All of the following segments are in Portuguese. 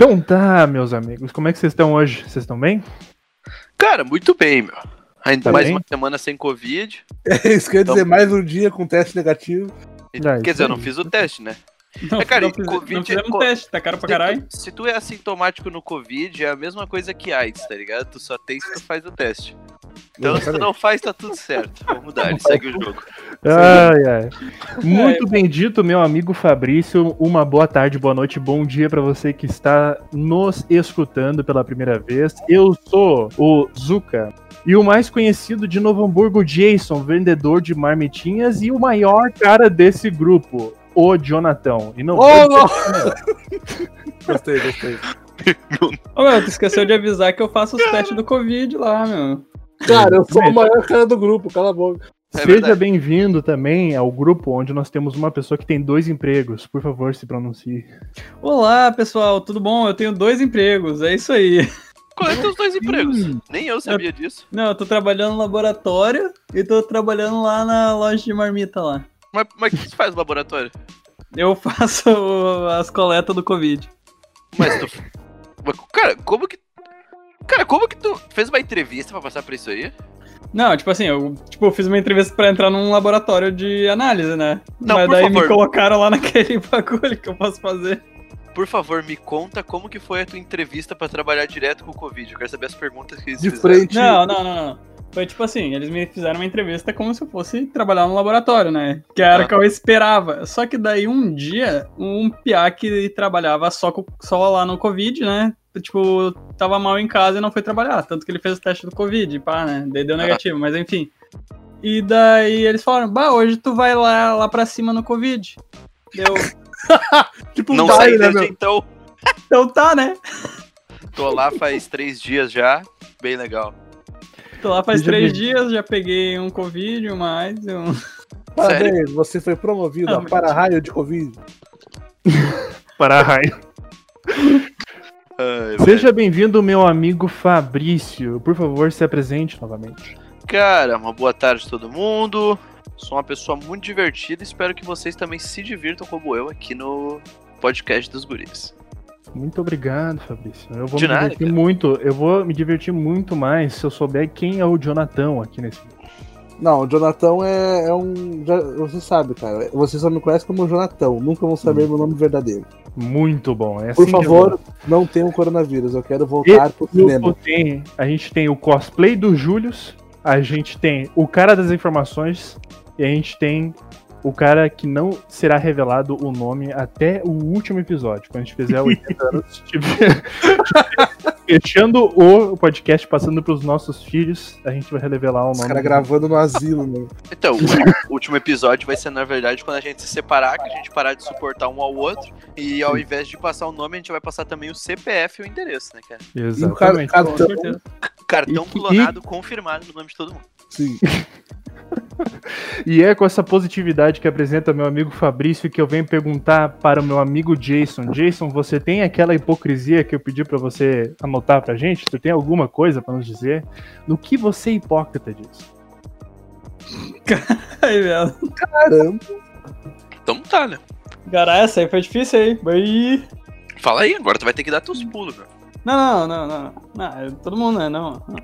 Então tá, meus amigos, como é que vocês estão hoje? Vocês estão bem? Cara, muito bem, meu. Ainda Tá mais bem? uma semana sem Covid. É isso quer dizer, Então- mais um dia com teste negativo. E- Ah, Quer dizer, eu não fiz o teste, né? Não, É, cara, não, fiz- Covid não fizemos co- teste, tá caro pra caralho. Se tu é assintomático no Covid, é a mesma coisa que AIDS, tá ligado? Tu só tem se tu faz o teste. Então, se tu não faz, tá tudo certo. Vamos dar, ele segue o jogo. Ai, ai. Muito bem dito, meu amigo Fabrício. Uma boa tarde, boa noite, bom dia pra você que está nos escutando pela primeira vez. Eu sou o Zuka. E o mais conhecido de Novo Hamburgo, Jason, vendedor de marmitinhas e o maior cara desse grupo, o Jonathan. E não Ô, vou não! gostei, gostei. Ô, meu, tu esqueceu de avisar que eu faço os testes do Covid lá, meu. Cara, eu sou o maior cara do grupo, cala a boca. É Seja bem-vindo também ao grupo onde nós temos uma pessoa que tem dois empregos. Por favor, se pronuncie. Olá, pessoal, tudo bom? Eu tenho dois empregos, é isso aí. Qual é teus dois empregos? Nem eu sabia disso. Não, eu tô trabalhando no laboratório e tô trabalhando lá na loja de marmita lá. Mas, mas o que tu faz no laboratório? Eu faço as coletas do Covid. Mas tu. Mas, Cara, como que. Cara, como que tu fez uma entrevista pra passar por isso aí? Não, tipo assim, eu tipo, fiz uma entrevista pra entrar num laboratório de análise, né? Não, Mas por daí me favor. colocaram lá naquele bagulho que eu posso fazer. Por favor, me conta como que foi a tua entrevista pra trabalhar direto com o Covid. Eu quero saber as perguntas que eles De fizeram. frente. Não, não, não, não. Foi tipo assim, eles me fizeram uma entrevista como se eu fosse trabalhar no laboratório, né? Que era Ah. o que eu esperava. Só que daí um dia, um piá que trabalhava só, só lá no Covid, né? Tipo, tava mal em casa e não foi trabalhar. Tanto que ele fez o teste do Covid, pá, né? Daí deu Ah. negativo, mas enfim. E daí eles falaram, bah, hoje tu vai lá, lá pra cima no Covid. Deu, Tipo Não saí né, desde meu? então. então tá, né? Tô lá faz três dias já. Bem legal. Tô lá faz três dias, já peguei um Covid, mais, um... Parabéns, você foi promovido Ah, a para-raio de Covid. Para a raio. Ai. Seja bem-vindo, meu amigo Fabrício. Por favor, se apresente novamente. Cara, uma boa tarde a todo mundo. Sou uma pessoa muito divertida. Espero que vocês também se divirtam como eu aqui no podcast dos guris. Muito obrigado, Fabrício. Eu vou De me nada, divertir cara. muito. Eu vou me divertir muito mais se eu souber quem é o Jonathan aqui nesse vídeo. Não, o Jonathan é, é um. já- você sabe, cara. Você só me conhece como Jonathan. Nunca vão saber meu nome verdadeiro. Muito bom. É Por assim eu favor, gosto. não tenham coronavírus. Eu quero voltar pro Grupo cinema. tem- a gente tem o cosplay do Július, a gente tem o cara das informações e a gente tem o cara que não será revelado o nome até o último episódio, quando a gente fizer 80 anos, tiver- fechando o podcast, passando pros nossos filhos, a gente vai revelar o Os nome. caras gravando no asilo, né? Então, o último episódio vai ser, na verdade, quando a gente se separar, que a gente parar de suportar um ao outro. E ao invés de passar o nome, a gente vai passar também o CPF e o endereço, né, cara? E o Exatamente. cara, Com cartão. Cartão E- clonado confirmado no nome de todo mundo. sim. E é com essa positividade que apresenta meu amigo Fabrício que eu venho perguntar para o meu amigo Jason. Jason, você tem aquela hipocrisia que eu pedi para você anotar pra gente? Tu tem alguma coisa para nos dizer? No que você é hipócrita disso? Velho. Caramba. Então tá, né? Caralho, essa aí foi difícil aí. Aí. Fala aí, agora tu vai ter que dar teus pulos, meu. Não, não, não, não. Não, é todo mundo, né? Não. não.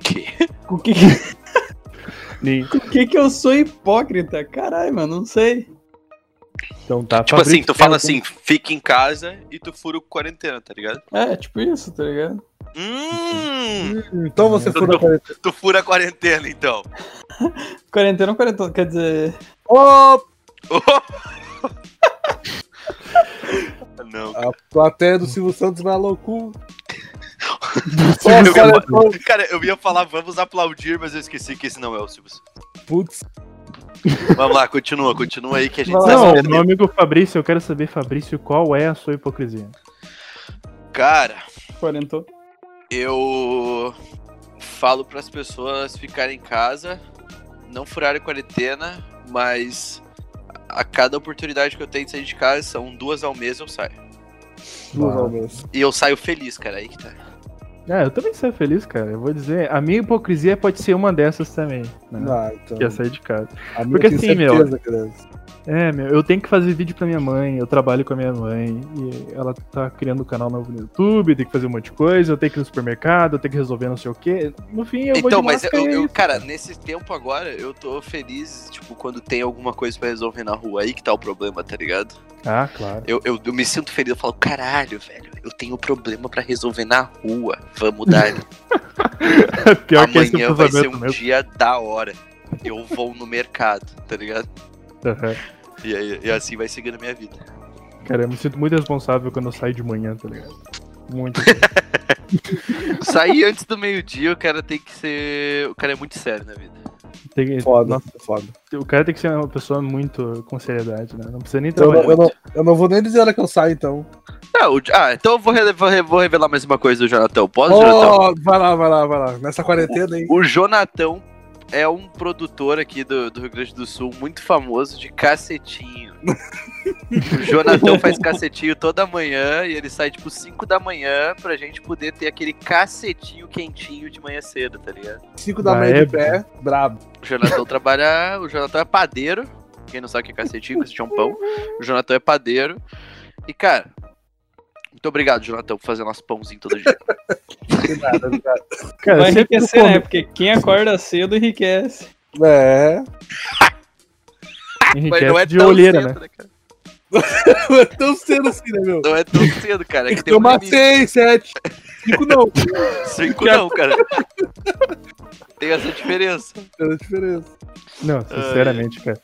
Que? Com que, que- Com que que eu sou hipócrita? Caralho, mano, não sei. Então tá. Tipo Fabrício, assim, tu fala assim, fica em casa e tu fura o quarentena, tá ligado? É, tipo isso, tá ligado? Hum, Então você foi na tô- quarentena. tu fura a quarentena, então. Quarentena ou quarentena? Quer dizer. Ô, Não, a plateia do Silvio Santos na loucura. Eu cara, ia- pô, Cara, eu ia falar vamos aplaudir, mas eu esqueci que esse não é o Silvio. Santos. Putz, Vamos lá, continua, continua aí que a gente tá. Não, meu amigo Fabrício, eu quero saber, Fabrício, qual é a sua hipocrisia? Cara, Quarentou. eu falo pras pessoas ficarem em casa, não furarem a quarentena, mas a cada oportunidade que eu tenho de sair de casa, são duas ao mês eu saio. duas ao mês. E eu saio feliz, cara, aí que tá. Ah, eu também sou feliz, cara. Eu vou dizer, a minha hipocrisia pode ser uma dessas também. Né? Ah, então. Que é sair de casa. A minha Porque assim, meu, certeza, cara. É, meu, eu tenho que fazer vídeo pra minha mãe, eu trabalho com a minha mãe, e ela tá criando um canal novo no YouTube, tem que fazer um monte de coisa, eu tenho que ir no supermercado, eu tenho que resolver não sei o quê. No fim, eu vou Então, de mas eu, é eu- cara, nesse tempo agora, eu tô feliz, tipo, quando tem alguma coisa pra resolver na rua. Aí que tá o problema, tá ligado? Ah, claro. Eu, eu, eu me sinto feliz, eu falo, caralho, velho, eu tenho problema pra resolver na rua. Vamos dar. Amanhã vai ser um mesmo. dia da hora. Eu vou no mercado, tá ligado? Aham. E, aí, e assim vai seguindo a minha vida. Cara, eu me sinto muito responsável quando eu saio de manhã, tá ligado? Muito. Sair antes do meio-dia, o cara tem que ser. O cara é muito sério na vida. Tem- Foda, Nossa, foda. o cara tem que ser uma pessoa muito com seriedade, né? Não precisa nem Eu não, trabalhar. eu, não, eu não vou nem dizer a hora que eu saio, então. Ah, o- ah, então eu vou, vou re- vou revelar mais uma coisa do Jonathan. Posso, Jonathan? Oh, vai lá, vai lá, vai lá. Nessa quarentena aí. O Jonathan é um produtor aqui do, do Rio Grande do Sul muito famoso de cacetinho. o Jonathan faz cacetinho toda manhã e ele sai tipo 5 da manhã pra gente poder ter aquele cacetinho quentinho de manhã cedo, tá ligado? 5 da Ah, manhã é, de pé, brabo. O Jonathan trabalha. O Jonathan é padeiro. Quem não sabe o que é cacetinho, cacetinho é um pão. O Jonathan é padeiro. E, cara, muito obrigado, Jonathan, por fazer nosso pãozinho todo dia. Tem nada, cara. Cara, Vai enriquecer, né? Porque quem acorda cedo enriquece. É. enriquece Mas não é de tão olheira, cedo, né? né, cara? Não é tão cedo assim, né, meu? Não é tão cedo, cara. É que tem Eu um limite. matei, 7. 5 não. Cinco não, cara. Tem essa diferença. Tem a diferença. Não, sinceramente, cara.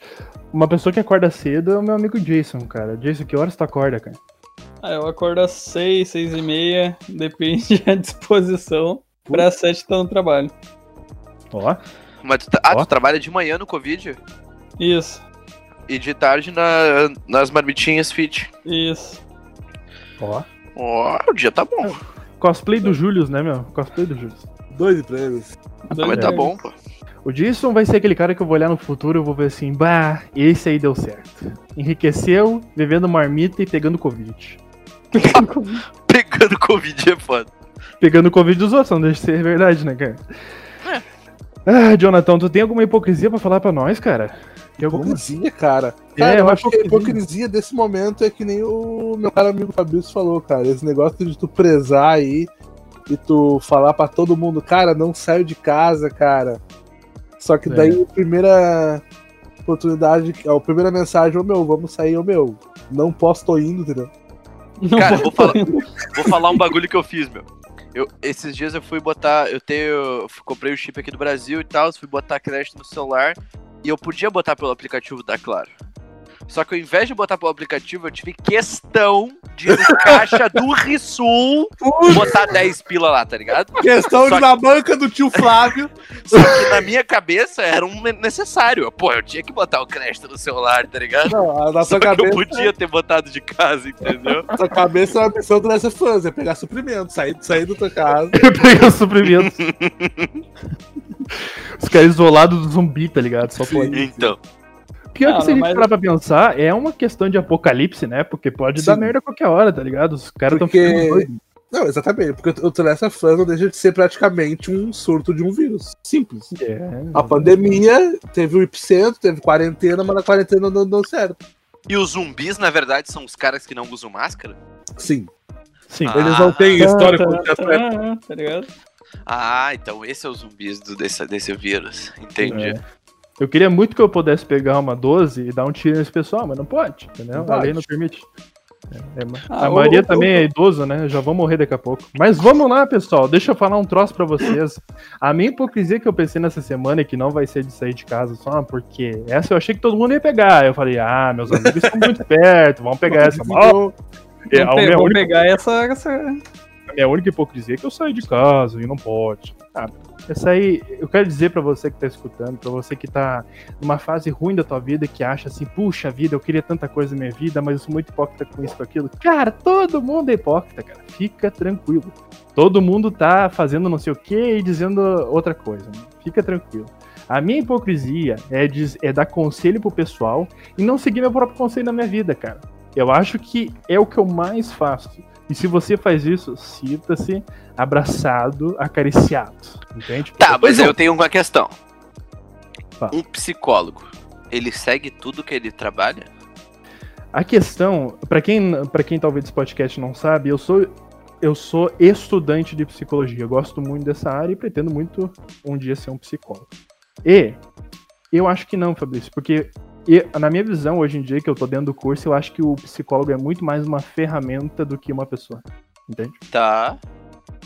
Uma pessoa que acorda cedo é o meu amigo Jason, cara. Jason, que horas tu acorda, cara? Ah, eu acordo às seis, seis e meia, depende da disposição. Pra sete tá no trabalho. Ó, Mas tu, tá- ah, Ó. tu trabalha de manhã no Covid Isso, e de tarde na, nas marmitinhas fit. isso. ó. Ó, o dia tá bom. Cosplay do Julius, né, meu? Cosplay do Julius. Dois prêmios. Ah, mas tá bom, pô. O Jason vai ser aquele cara que eu vou olhar no futuro e vou ver assim, bah, esse aí deu certo. Enriqueceu, vivendo marmita e pegando Covid. Pegando Covid é foda. Pegando Covid dos outros, não deixa de ser verdade, né, cara? Ah, Jonathan, tu tem alguma hipocrisia pra falar pra nós, cara? Tem alguma? Hipocrisia, cara. É, Cara, eu uma acho que a hipocrisia. desse momento é que nem o meu cara amigo Fabrício falou, cara. Esse negócio de tu prezar aí e tu falar pra todo mundo, cara, não saio de casa, cara. Só que daí a primeira oportunidade, a primeira mensagem, ô meu, vamos sair, ô meu. Não posso, tô indo, entendeu? Não Cara, vou falar, vou falar um bagulho que eu fiz, meu. Eu, esses dias eu fui botar. Eu tenho. eu comprei o chip aqui do Brasil e tal. Fui botar crédito no celular. E eu podia botar pelo aplicativo da Claro. Só que ao invés de botar pelo aplicativo, eu tive questão de ir no caixa do Rissul botar 10 pila lá, tá ligado? Questão Só de na banca do tio Flávio. Só que na minha cabeça era um necessário. Pô, eu tinha que botar o crédito no celular, tá ligado? Não, na Só sua que eu cabeça, podia ter botado de casa, entendeu? na sua cabeça é uma missão do Last of Us, é pegar suprimento, sair, sair da tua casa. Pegar suprimentos. Os caras isolados do zumbi, tá ligado? Só Sim. pode. Então. Pior Ah, que se a gente mas- parar pra pensar, é uma questão de apocalipse, né? Porque pode dar Sim. merda a qualquer hora, tá ligado? Os caras tão Porque- ficando doidos. Não, exatamente, porque o of Us não deixa de ser praticamente um surto de um vírus. Simples. É, A pandemia teve o epicentro, teve quarentena, mas a quarentena não deu certo. E os zumbis, na verdade, são os caras que não usam máscara? Sim. Sim. Ah. Eles não têm tá, histórico tá, atleta. Ah, tá ligado? Ah, então esse é os zumbis do, desse, desse vírus. Entendi. É. Eu queria muito que eu pudesse pegar uma 12 e dar um tiro nesse pessoal, mas não pode, entendeu? Não a pode. lei não permite. É, é, Ah, a Maria também é idosa, né? Já vou morrer daqui a pouco. Mas vamos lá, pessoal. Deixa eu falar um troço pra vocês. A minha hipocrisia que eu pensei nessa semana é que não vai ser de sair de casa só porque essa eu achei que todo mundo ia pegar. Eu falei, ah, meus amigos estão muito perto, vamos pegar essa. Ó, é, a minha única pegar essa, essa. a minha única hipocrisia é que eu saio de casa e não pode. Ah, essa aí, eu quero dizer pra você que tá escutando, pra você que tá numa fase ruim da tua vida, que acha assim, puxa vida, eu queria tanta coisa na minha vida, mas eu sou muito hipócrita com isso, com aquilo. Cara, todo mundo é hipócrita, cara. Fica tranquilo. Todo mundo tá fazendo não sei o que e dizendo outra coisa. né? Fica tranquilo. A minha hipocrisia é, diz- é dar conselho pro pessoal e não seguir meu próprio conselho na minha vida, cara. Eu acho que é o que eu mais faço. E se você faz isso, sinta-se abraçado, acariciado. Entende? Tá, mas Pois não. eu tenho uma questão. Fala. Um psicólogo, ele segue tudo que ele trabalha? A questão, pra quem, pra quem talvez esse podcast não sabe, eu sou eu sou estudante de psicologia. Eu gosto muito dessa área e pretendo muito um dia ser um psicólogo. E eu acho que não, Fabrício, porque e, na minha visão, hoje em dia, que eu tô dentro do curso, eu acho que o psicólogo é muito mais uma ferramenta do que uma pessoa. Entende? Tá.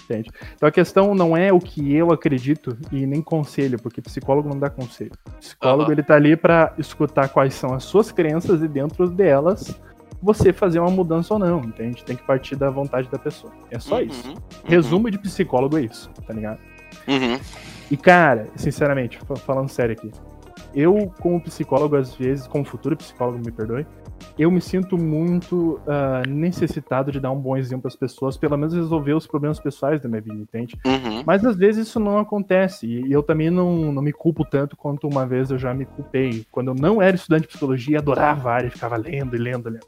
Entende? Então a questão não é o que eu acredito e nem conselho, porque psicólogo não dá conselho. Psicólogo Aham. ele tá ali pra escutar quais são as suas crenças e dentro delas você fazer uma mudança ou não, entende? Tem que partir da vontade da pessoa. É só Uhum, isso. uhum, Resumo de psicólogo é isso, tá ligado? Uhum. E cara, sinceramente, fa- falando sério aqui, eu como psicólogo às vezes, como futuro psicólogo, me perdoe, eu me sinto muito ah, necessitado de dar um bom exemplo às pessoas, pelo menos resolver os problemas pessoais da minha vida, entende? Uhum. Mas às vezes isso não acontece. E eu também não, não me culpo tanto quanto uma vez eu já me culpei. Quando eu não era estudante de psicologia, adorava a área, ficava lendo e lendo, lendo.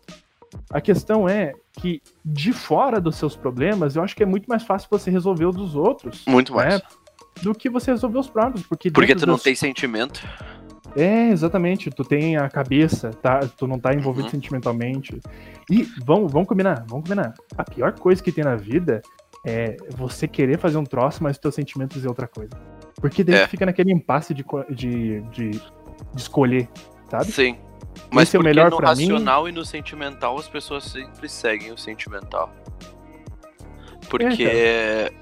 A questão é que, de fora dos seus problemas, eu acho que é muito mais fácil você resolver os dos outros. Muito mais. né, do que você resolver os próprios. Porque, Porque tu não tem sentimento. É, exatamente. Tu tem a cabeça, tá? Tu não tá envolvido Uhum. sentimentalmente. E vamos, vamos combinar, vamos combinar. A pior coisa que tem na vida é você querer fazer um troço, mas teus sentimentos dizer outra coisa. Porque daí É. tu fica naquele impasse de, de, de, de escolher, sabe? Sim. Mas Esse é o porque melhor no pra mim? racional e no sentimental as pessoas sempre seguem o sentimental. Porque É,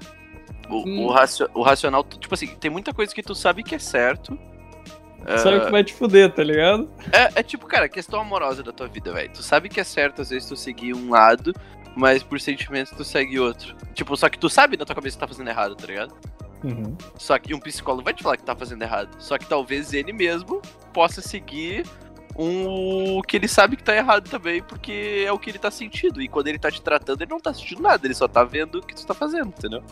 o, o, racio- o racional, tipo assim, tem muita coisa que tu sabe que é certo. Sabe Ah, que vai te fuder, tá ligado? É, é tipo, cara, questão amorosa da tua vida, velho. Tu sabe que é certo, às vezes, tu seguir um lado, mas por sentimentos tu segue outro. Tipo, só que tu sabe na tua cabeça que tá fazendo errado, tá ligado? Uhum. Só que um psicólogo vai te falar que tá fazendo errado. Só que talvez ele mesmo possa seguir um o que ele sabe que tá errado também, porque é o que ele tá sentindo. E quando ele tá te tratando, ele não tá sentindo nada, ele só tá vendo o que tu tá fazendo, entendeu?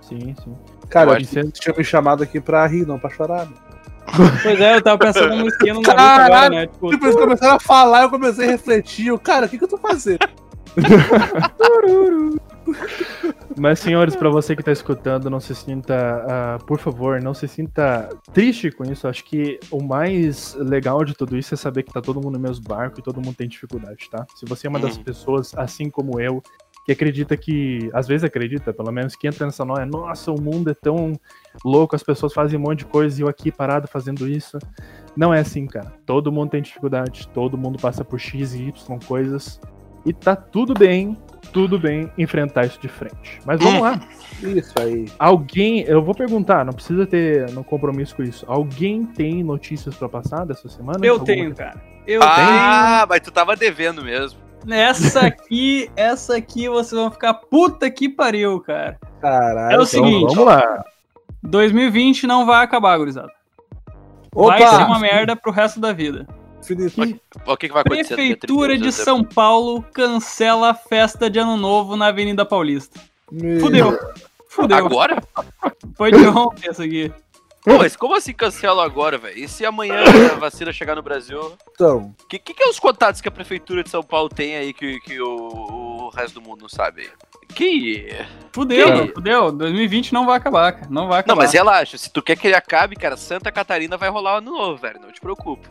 Sim, sim. Cara, Eu eu que- tinha me chamado aqui pra rir, não pra chorar. né? Pois é, eu tava pensando no musiquinha no Naruto Caralho, agora, né? Tipo, Tipo, eles começaram a falar, eu comecei a refletir. Eu, cara, o que, que eu tô fazendo? Mas, senhores, pra você que tá escutando, não se sinta, ah, por favor, não se sinta triste com isso. Acho que o mais legal de tudo isso é saber que tá todo mundo no mesmo barco e todo mundo tem dificuldade, tá? Se você é uma das Uhum. pessoas, assim como eu, que acredita que, às vezes acredita, pelo menos, que entra nessa noia, nossa, o mundo é tão louco, as pessoas fazem um monte de coisa e eu aqui parado fazendo isso. Não é assim, cara. Todo mundo tem dificuldade, todo mundo passa por X e Y coisas. E tá tudo bem, tudo bem enfrentar isso de frente. Mas vamos lá. Isso aí. Alguém, eu vou perguntar, não precisa ter no compromisso com isso. Alguém tem notícias pra passar dessa semana? eu Alguma tenho, coisa? cara. Eu Ah, mas tu tava devendo mesmo. Essa aqui, essa aqui vocês vão ficar puta que pariu, cara. Caralho. É o Então, seguinte. vamos lá. 2020 não vai acabar, gurizada. Opa! Vai ser uma merda pro resto da vida. Felipe, Que- O que, que vai acontecer? Prefeitura 31 de? São Paulo cancela a festa de Ano Novo na Avenida Paulista. meu- Fudeu. Fudeu. Agora? Foi de ontem essa aqui. Pô, mas como assim cancela agora, velho? E se amanhã a vacina chegar no Brasil? Então, O que, que, que é os contatos que a prefeitura de São Paulo tem aí que, que o, o resto do mundo não sabe? Que. Fudeu, Que- fudeu. 2020 não vai acabar, cara. Não vai acabar. Não, mas relaxa, se tu quer que ele acabe, cara, Santa Catarina vai rolar ano novo, velho. Não te preocupa.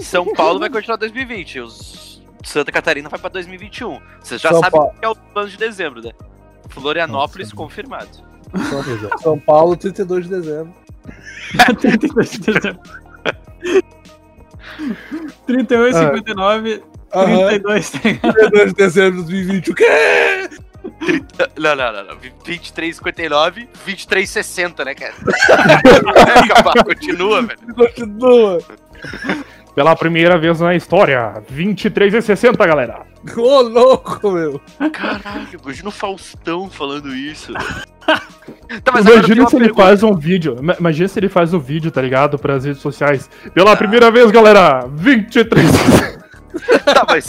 São Paulo vai continuar 2020. Os... Santa Catarina vai pra 2021. Você já São sabe Paulo. que é o plano de dezembro, né? Florianópolis Nossa. confirmado. São, São Paulo, 32 de dezembro. 32 de dezembro. 31 e 59, Aham, 32, tá ligado? 32 de dezembro de 2020. O quê? Não, não, não, não. 23,59, 23,60, né, cara? continua, velho. Continua. Pela primeira vez na história, 23 e 60, galera. Ô, louco, meu. Caralho, imagina o Faustão falando isso. Tá, Imagina se ele pergunta. faz um vídeo. ima- Imagina se ele faz um vídeo, tá ligado? Pras redes sociais. Pela primeira vez, galera, 23 Tá, mas.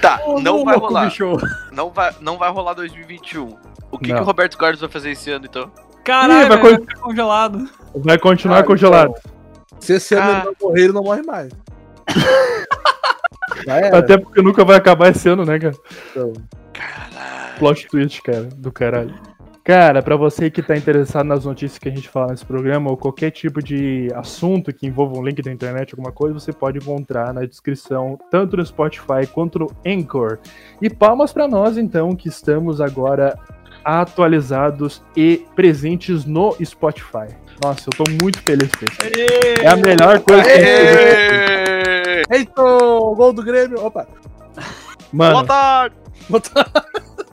Tá, não vai rolar. bicho. Não vai, não vai rolar 2021. O que, Não. que o Roberto Carlos vai fazer esse ano, então? Caralho, Ih, vai vai ficar congelado. Vai continuar Ah, congelado. então, Se esse ano Ah. ele não morrer, ele não morre mais. Até porque nunca vai acabar esse ano, né, cara? Então, Caralho. Plot twist, cara, do caralho. Cara, pra você que tá interessado nas notícias que a gente fala nesse programa, ou qualquer tipo de assunto que envolva um link da internet, alguma coisa, você pode encontrar na descrição, tanto no Spotify quanto no Anchor. E palmas pra nós, então, que estamos agora atualizados e presentes no Spotify. Nossa, eu tô muito feliz com isso. É a melhor coisa que a gente Aê! Eita, gol do Grêmio. Opa. Mano, Boa tarde!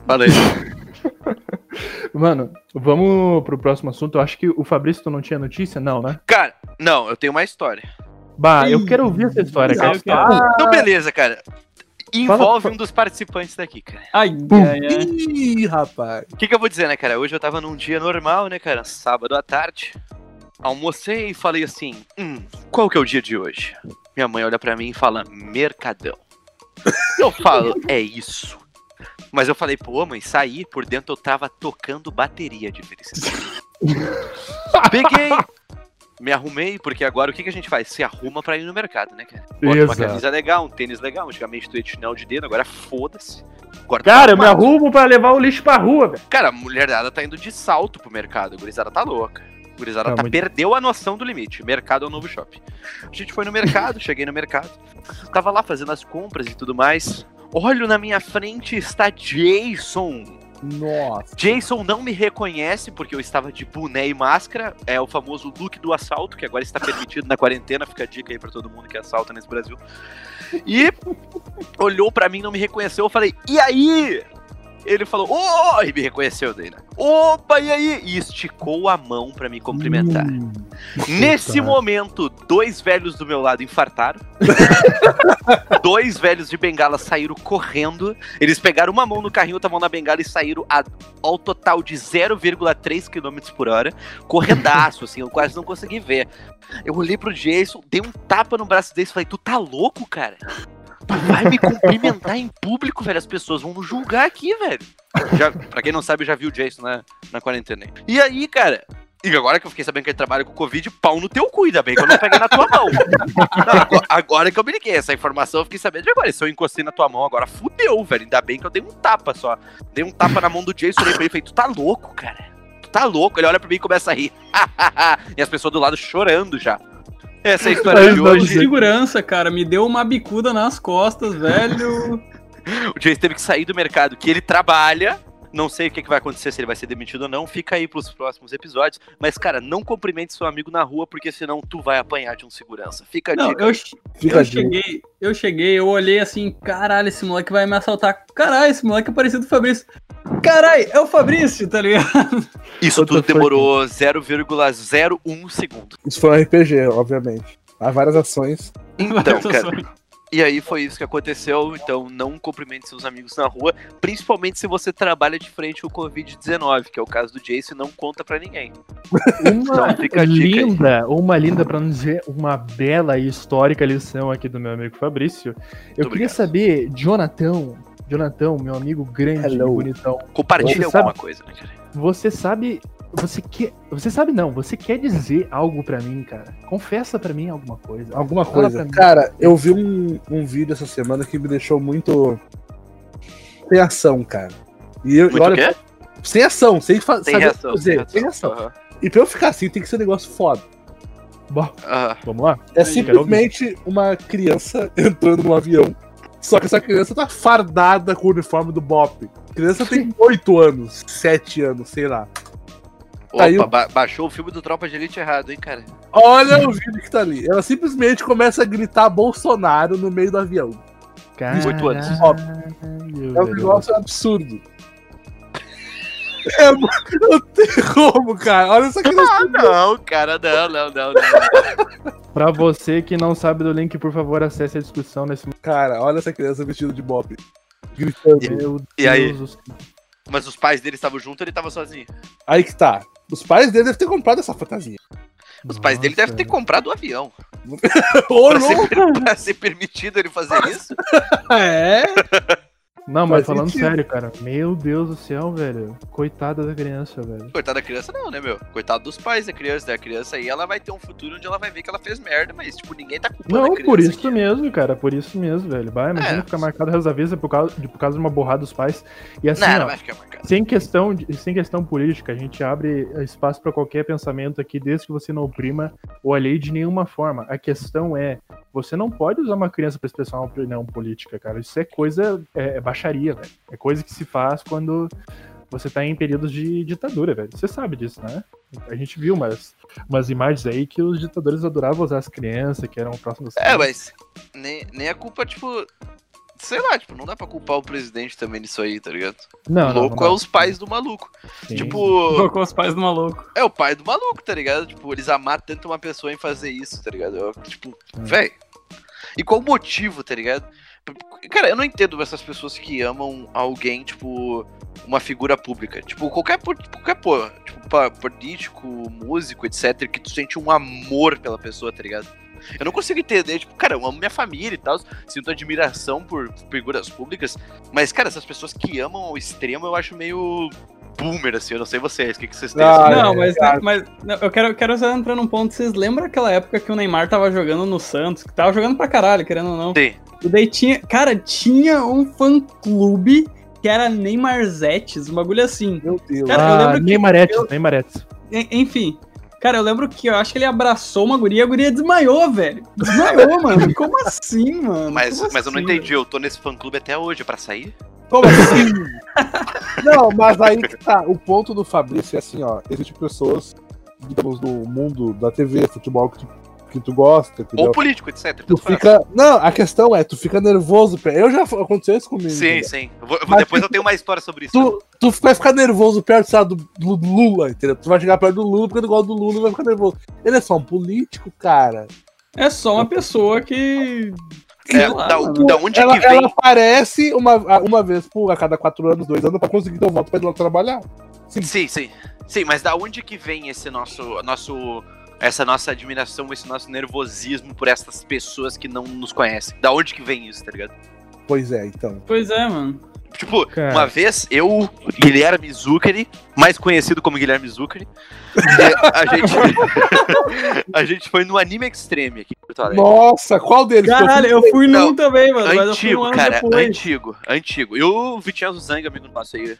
Falei. Mano, vamos pro próximo assunto. Eu acho que o Fabrício tu não tinha notícia? Não, né? Cara, não, eu tenho uma história. Bah, eu quero ouvir essa história, cara. Quero. Então, beleza, cara. Envolve Fala- um dos participantes daqui, cara. Ai, ai, ai. Ih, rapaz. O que, que eu vou dizer, né, cara? Hoje eu tava num dia normal, né, cara? Sábado à tarde. Almocei e falei assim: hum, qual que é o dia de hoje? Minha mãe olha pra mim e fala: Mercadão. Eu falo: é isso. Mas eu falei: pô, mãe, saí, por dentro eu tava tocando bateria de felicidade. Peguei, me arrumei, porque agora o que, que a gente faz? Se arruma pra ir no mercado, né, cara? Bota uma Exato. camisa legal, um tênis legal. Antigamente tu ia de chinelo de dedo, agora foda-se. Agora Cara, eu tá me arrumado. arrumo pra levar o lixo pra rua, velho. Cara, a mulherada tá indo de salto pro mercado. A gurizada tá louca. A gurizada Tá tá, muito- perdeu a noção do limite. Mercado é o novo shopping. A gente foi no mercado, cheguei no mercado. Tava lá fazendo as compras e tudo mais. Olho na minha frente está Jason. Nossa. Jason não me reconhece porque eu estava de boné e máscara. É o famoso look do assalto, que agora está permitido na quarentena. Fica a dica aí pra todo mundo que assalta nesse Brasil. E olhou pra mim, não me reconheceu. Eu falei, e aí? Ele falou, ô! E me reconheceu daí, né? Opa, e aí? E esticou a mão pra me cumprimentar. Hum, Nesse cara. momento, dois velhos do meu lado infartaram. dois velhos de bengala saíram correndo. Eles pegaram uma mão no carrinho, outra mão na bengala e saíram a- ao total de 0,3 km por hora. Corredaço, assim, eu quase não consegui ver. Eu olhei pro Jason, dei um tapa no braço dele e falei: Tu tá louco, cara? Vai me cumprimentar em público, velho. As pessoas vão julgar aqui, velho. Já, pra quem não sabe, já vi o Jason na, na quarentena. E aí, cara, e agora que eu fiquei sabendo que ele trabalha com Covid, pau no teu cu, ainda bem que eu não peguei na tua mão. Não, agora, agora que eu me liguei, essa informação eu fiquei sabendo de agora. Se eu encostei na tua mão, agora fudeu, velho. Ainda bem que eu dei um tapa só. Dei um tapa na mão do Jason, olhei pra ele e falei, tu tá louco, cara? Tu tá louco? Ele olha pra mim e começa a rir. e as pessoas do lado chorando já. Essa é a história Mas de hoje. de segurança, cara. Me deu uma bicuda nas costas, velho. O Jason teve que sair do mercado que ele trabalha. Não sei o que, que vai acontecer, se ele vai ser demitido ou não. Fica aí pros próximos episódios. Mas, cara, não cumprimente seu amigo na rua, porque senão tu vai apanhar de um segurança. Fica a Não, dica. eu, Fica eu a dica. cheguei, eu cheguei, eu olhei assim, caralho, esse moleque vai me assaltar. Caralho, esse moleque é parecido com o Fabrício. Caralho, é o Fabrício, tá ligado? Isso tudo demorou 0,01 segundo. Isso foi um RPG, obviamente. Há várias ações. Então, cara. E aí foi isso que aconteceu. Então, não cumprimente seus amigos na rua, principalmente se você trabalha de frente com o Covid-19, que é o caso do Jason, e não conta pra ninguém. Uma Então, linda, uma linda, pra não dizer uma bela e histórica lição aqui do meu amigo Fabrício. Eu queria obrigado. saber, Jonathan, Jonathan, meu amigo grande e Hello. bonitão, Compartilha alguma sabe- coisa, né, cara? você sabe, você quer, você sabe não, você quer dizer algo pra mim, cara? Confessa pra mim alguma coisa. Alguma Fala coisa. pra mim. Cara, eu vi um, um vídeo essa semana que me deixou muito. Sem ação, cara. E eu, Muito olha, sem ação, sem fa- Sem saber reação. fazer. Sem ação. Aham. E pra eu ficar assim, tem que ser um negócio foda. Bom, Aham. vamos lá? É simplesmente uma criança entrando num avião. Só que essa criança tá fardada com o uniforme do Bop. Criança tem 8 anos, 7 anos, sei lá. Opa, Aí eu- ba- baixou o filme do Tropa de Elite errado, hein, cara? Olha o vídeo que tá ali. Ela simplesmente começa a gritar Bolsonaro no meio do avião. Oito anos. Caralho, É um negócio absurdo. É, não tem como, cara. Olha essa criança. Ah, não, cara, não, não, não, não. Pra você que não sabe do link, por favor, acesse a discussão nesse Cara, olha essa criança vestida de Bop. Gritando. Meu E aí? Mas os pais dele estavam juntos ou ele tava sozinho? Aí que tá. Os pais dele devem ter comprado essa fantasia. Os pais dele devem ter comprado o avião. Ô, Pra ser, pra ser permitido ele fazer isso? É. Não, mas Faz falando sentido. sério, cara. Meu Deus do céu, velho. Coitada da criança, velho. Coitada da criança, não, né, meu? Coitado dos pais da criança. Da criança aí, ela vai ter um futuro onde ela vai ver que ela fez merda, mas, tipo, ninguém tá culpando Não, a criança. por isso aqui. mesmo, cara. Por isso mesmo, velho. Vai, imagina É. ficar marcado o resto da vida por causa, de, por causa de uma borrada dos pais. E assim, Não, ó, não vai ficar marcado. sem questão, de- sem questão política, a gente abre espaço pra qualquer pensamento aqui, desde que você não oprima ou alheie de nenhuma forma. A questão é, você não pode usar uma criança pra expressar uma opinião política, cara. Isso é coisa, é, é baixaria, velho. É coisa que se faz quando você tá em períodos de ditadura, velho. Você sabe disso, né? A gente viu umas, umas imagens aí que os ditadores adoravam usar as crianças, que eram próximos. É, mas nem, nem a culpa, tipo. Sei lá, tipo, não dá pra culpar o presidente também nisso aí, tá ligado? não, o não, louco não é dá. os pais do maluco. Sim. Tipo, Colocou os pais do maluco. é o pai do maluco, tá ligado? Tipo, eles amaram tanto uma pessoa em fazer isso, tá ligado? Eu, tipo, Hum. véi. E qual o motivo, tá ligado? Cara, eu não entendo essas pessoas que amam alguém, tipo, uma figura pública. Tipo, qualquer, qualquer pô, tipo, político, músico, etc., que tu sente um amor pela pessoa, tá ligado? Eu não consigo entender, tipo, cara, eu amo minha família e tal, sinto admiração por figuras públicas, mas, cara, essas pessoas que amam ao extremo eu acho meio boomer, assim, eu não sei vocês, o que, que vocês têm? Ah, assim? não, é, mas, mas não, eu quero, eu quero só entrar num ponto. Vocês lembram aquela época que o Neymar tava jogando no Santos? Que tava jogando pra caralho, querendo ou não. Sim. E daí tinha. Cara, tinha um fã-clube que era Neymarzetes, um bagulho assim. Meu Deus. Cara, eu Ah, lembro que Neymaretes, eu- Neymaretes. En- Enfim. Cara, eu lembro que eu acho que ele abraçou uma guria e a guria desmaiou, velho. Desmaiou, mano. Como assim, mano? Mas, Como mas eu não assim, entendi, eu tô nesse fã-clube até hoje, pra sair? Como assim? não, mas aí que tá. O ponto do Fabrício é assim, ó. Existem pessoas, digamos, no mundo da TV, futebol que tu, que tu gosta, entendeu? Ou político, etc. Tu faz. fica. Não, a questão é, tu fica nervoso. Eu já aconteceu isso comigo. Sim, entendeu? sim. Eu vou- depois tipo, eu tenho uma história sobre isso. Tu, tu vai ficar nervoso perto, sabe, do, do Lula, entendeu? Tu vai chegar perto do Lula porque tu gosta do Lula e vai ficar nervoso. Ele é só um político, cara. É só uma pessoa que. É, lá, da, da onde ela, que vem? ela aparece uma, uma vez por a cada quatro anos, dois anos, pra conseguir teu voto pra ir lá trabalhar. Sim, sim. Sim, mas da onde que vem esse nosso, nosso, essa nossa admiração, esse nosso nervosismo por essas pessoas que não nos conhecem? Da onde que vem isso, tá ligado? Pois é, então. Pois é, mano. Tipo, Cara. uma vez eu, Guilherme Zuccari, mais conhecido como Guilherme Zuccari, e a gente a gente foi no Anime Extreme aqui em Porto Alegre. Nossa, qual deles? Caralho, fui- eu fui Não, num também, mano. mas eu fui um Antigo, ano cara, depois. antigo, antigo. E o Vitinho Zang, amigo nosso aí.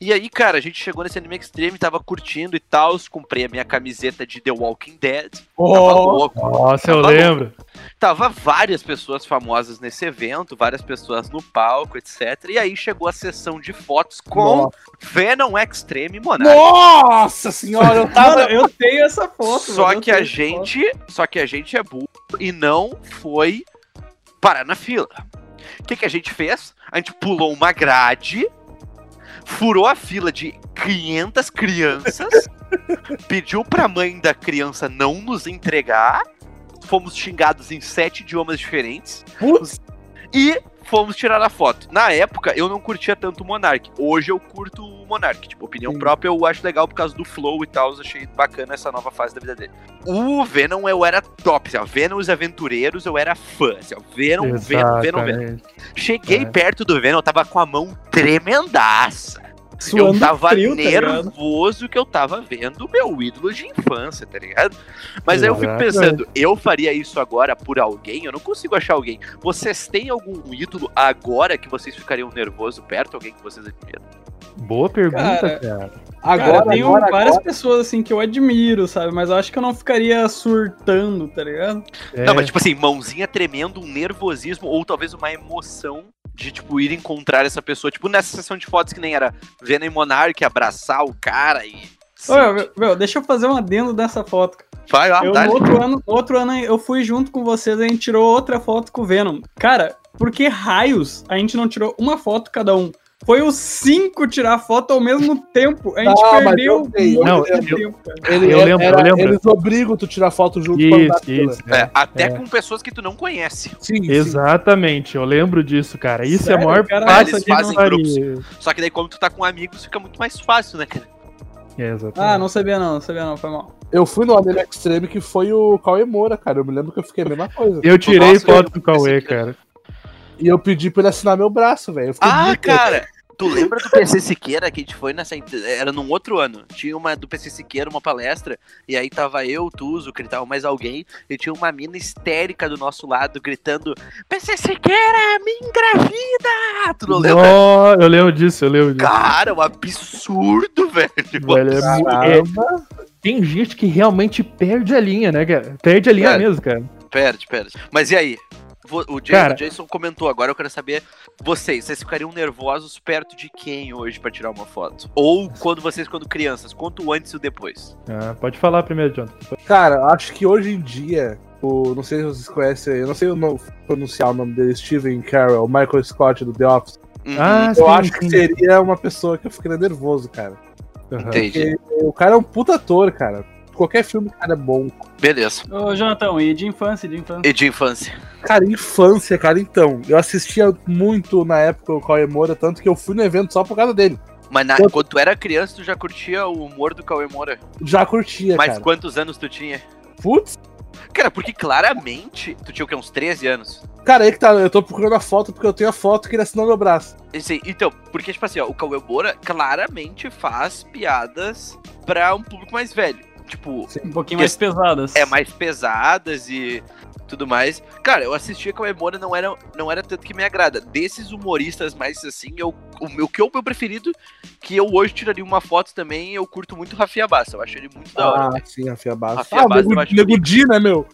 E aí, cara, a gente chegou nesse anime extreme, tava curtindo e tal, comprei a minha camiseta de The Walking Dead. Tava Oh, louco. Nossa, eu Tá lembro. Tava várias pessoas famosas nesse evento, várias pessoas no palco, etc. E aí chegou a sessão de fotos com Nossa. Venom Extreme Monarch. Nossa senhora, eu tava. Eu tenho essa foto. Só mano, eu que a essa foto. gente, só que a gente é burro e não foi parar na fila. O que, que a gente fez? A gente pulou uma grade, furou a fila de 500 crianças, pediu pra mãe da criança não nos entregar, fomos xingados em sete idiomas diferentes. Putz, e fomos tirar a foto. Na época, eu não curtia tanto o Monark. Hoje eu curto o Monark. Tipo, opinião Sim. própria, eu acho legal por causa do flow e tal. Eu achei bacana essa nova fase da vida dele. O Venom eu era top. Assim, ó, Venom os Aventureiros eu era fã. Assim, ó, Venom, Venom, Venom, Venom. Exatamente. Cheguei É. perto do Venom, eu tava com a mão tremendaça. Suando eu tava frio, tá nervoso que eu tava vendo o meu ídolo de infância, tá ligado? Mas aí eu fico pensando, eu faria isso agora por alguém? Eu não consigo achar alguém. Vocês têm algum ídolo agora que vocês ficariam nervoso perto? Alguém que vocês admiram? Boa pergunta, Cara, cara. agora, Cara, eu tenho agora, várias agora. pessoas assim que eu admiro, sabe? Mas eu acho que eu não ficaria surtando, tá ligado? É, Não, mas tipo assim, mãozinha tremendo, um nervosismo ou talvez uma emoção de, tipo, ir encontrar essa pessoa. Tipo, nessa sessão de fotos que nem era Venom e Monark, abraçar o cara e... Sim. Ô, meu, meu, deixa eu fazer um adendo dessa foto. Vai lá, Eu, no outro ano, no outro ano eu fui junto com vocês e a gente tirou outra foto com o Venom. Cara, por que raios a gente não tirou uma foto cada um? Foi os cinco tirar foto ao mesmo tempo. A gente Ah, perdeu eu muito Não, tempo, eu-. Ele, Eu era- lembro, eu era- lembro. Eles obrigam tu tirar foto junto com a Isso, fila. isso. É, até é. com pessoas que tu não conhece. Sim, sim. Exatamente, eu lembro disso, cara. Isso Sério, é a maior cara? parte que não fazem faria. Só que daí, como tu tá com amigos, fica muito mais fácil, né, cara? É, exatamente. Ah, não sabia não, não sabia não, foi mal. Eu fui no Anime Extreme que foi o Cauê Moura, cara. Eu me lembro que eu fiquei a mesma coisa. Eu tirei Nossa, foto eu- do Cauê, cara. E eu pedi pra ele assinar meu braço, velho. Eu fiquei Ah, muito- cara! Tu lembra do PC Siqueira que a gente foi nessa. Era num outro ano. Tinha uma do PC Siqueira, uma palestra, e aí tava eu, tu, Zucre, tava mais alguém, e tinha uma mina histérica do nosso lado gritando: PC Siqueira, me engravida! Tu não lembra? Nó, eu lembro disso, eu lembro disso. Cara, um absurdo, velho. Velho, é é- tem gente que realmente perde a linha, né, cara? Perde a linha É. mesmo, cara. Perde, perde. Mas e aí? O Jason, Cara- o Jason comentou, agora eu quero saber vocês, vocês ficariam nervosos perto de quem hoje pra tirar uma foto? Ou quando vocês, quando crianças, quanto antes e o depois? Ah, pode falar primeiro, Jonathan. Cara, acho que hoje em dia, o, não sei se vocês conhecem, eu não sei o nome- pronunciar o nome dele, Steven Carell, Michael Scott do The Office. Uhum, Ah, eu sim, acho que sim. seria uma pessoa que eu ficaria nervoso, cara. Aham. entendi. Porque o cara é um puta ator, cara. Qualquer filme, cara é bom. Beleza. Ô, Jonathan, e de infância, de infância? E de infância? Cara, infância, cara, então. Eu assistia muito na época o Cauê Moura, tanto que eu fui no evento só por causa dele. Mas na- Eu- quando tu era criança, tu já curtia o humor do Cauê Moura? Já curtia, Mas cara. quantos anos tu tinha? Putz, Cara, porque claramente, tu tinha o quê? Uns 13 anos? cara, aí que tá, eu tô procurando a foto porque eu tenho a foto que ele assinou meu braço. Esse- então, porque, tipo assim, ó, o Cauê Moura claramente faz piadas pra um público mais velho. Tipo, Um pouquinho mais pesadas. é mais pesadas e tudo mais. Cara, eu assistia Cauê Moura, não era, não era tanto que me agrada. Desses humoristas mais assim, eu, o meu que é o meu preferido, que eu hoje tiraria uma foto também, eu curto muito o Rafinha Bassa. Eu acho ele muito da hora. Ah, velho. sim, Rafinha Bastos. Rafinha Ah, eu Nego, Nego. Di, né, meu?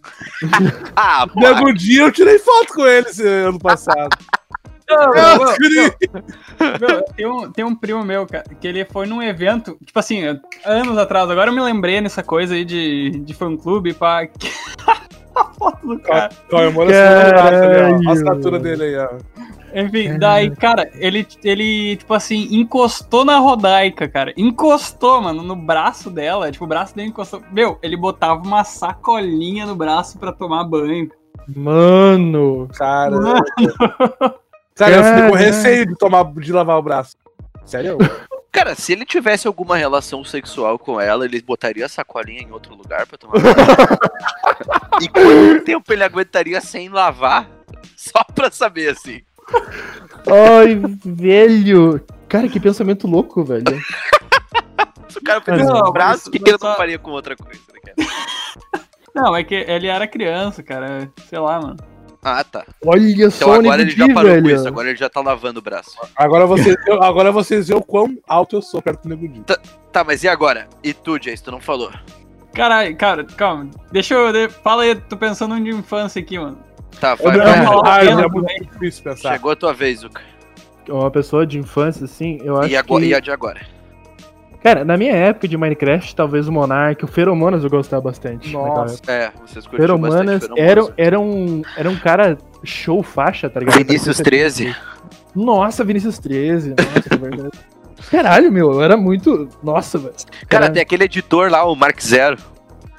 Ah. Nego Di, eu tirei foto com ele esse ano passado. Não, não, não, tem, um, tem um primo meu, cara, que ele foi num evento, tipo assim, anos atrás. Agora eu me lembrei nessa coisa aí de, de fã-clube, pá. a foto do cara. Ó. Caralho. Olha a assinatura dele aí, ó. Enfim, daí, cara, ele, ele, tipo assim, encostou na Rodaica, cara. Encostou, mano, no braço dela. Tipo, o braço dele encostou. Meu, ele botava uma sacolinha no braço pra tomar banho. Mano. Cara. Mano. Cara, eu fiquei com receio de, tomar, de lavar o braço. Sério? Cara, se ele tivesse alguma relação sexual com ela, ele botaria a sacolinha em outro lugar pra tomar banho. e quanto tempo ele aguentaria sem lavar? Só pra saber, assim. Ai, velho. Cara, que pensamento louco, velho. Se o cara perdesse Não, o braço, o que, que ele não faria com outra coisa, né, cara? Não, é que ele era criança, cara. Sei lá, mano. Ah, tá. Olha Então agora ele já parou com velho. isso, agora ele já tá lavando o braço. Agora vocês, agora vocês veem o quão alto eu sou perto do Nego Di. Tá, mas e agora? E tu, Jace, tu não falou? Caralho, cara, calma. Deixa eu. de- Fala aí, tô pensando em de infância aqui, mano. Tá, vai, não- vai. Ah, é muito difícil pensar. Chegou a tua vez, Zuka. Uma pessoa de infância, assim, eu acho E, agora, que... e a de agora? Cara, na minha época de Minecraft, talvez o Monark, o Feromonas eu gostava bastante. Nossa. É, vocês curtiram bastante Feromonas era, era, um, era um cara show faixa, tá ligado? Vinícius 13. Nossa, Vinícius 13. Nossa, que verdade. Caralho, meu, eu era muito. Nossa, velho. Cara, Cara, tem aquele editor lá, o Mark Zero.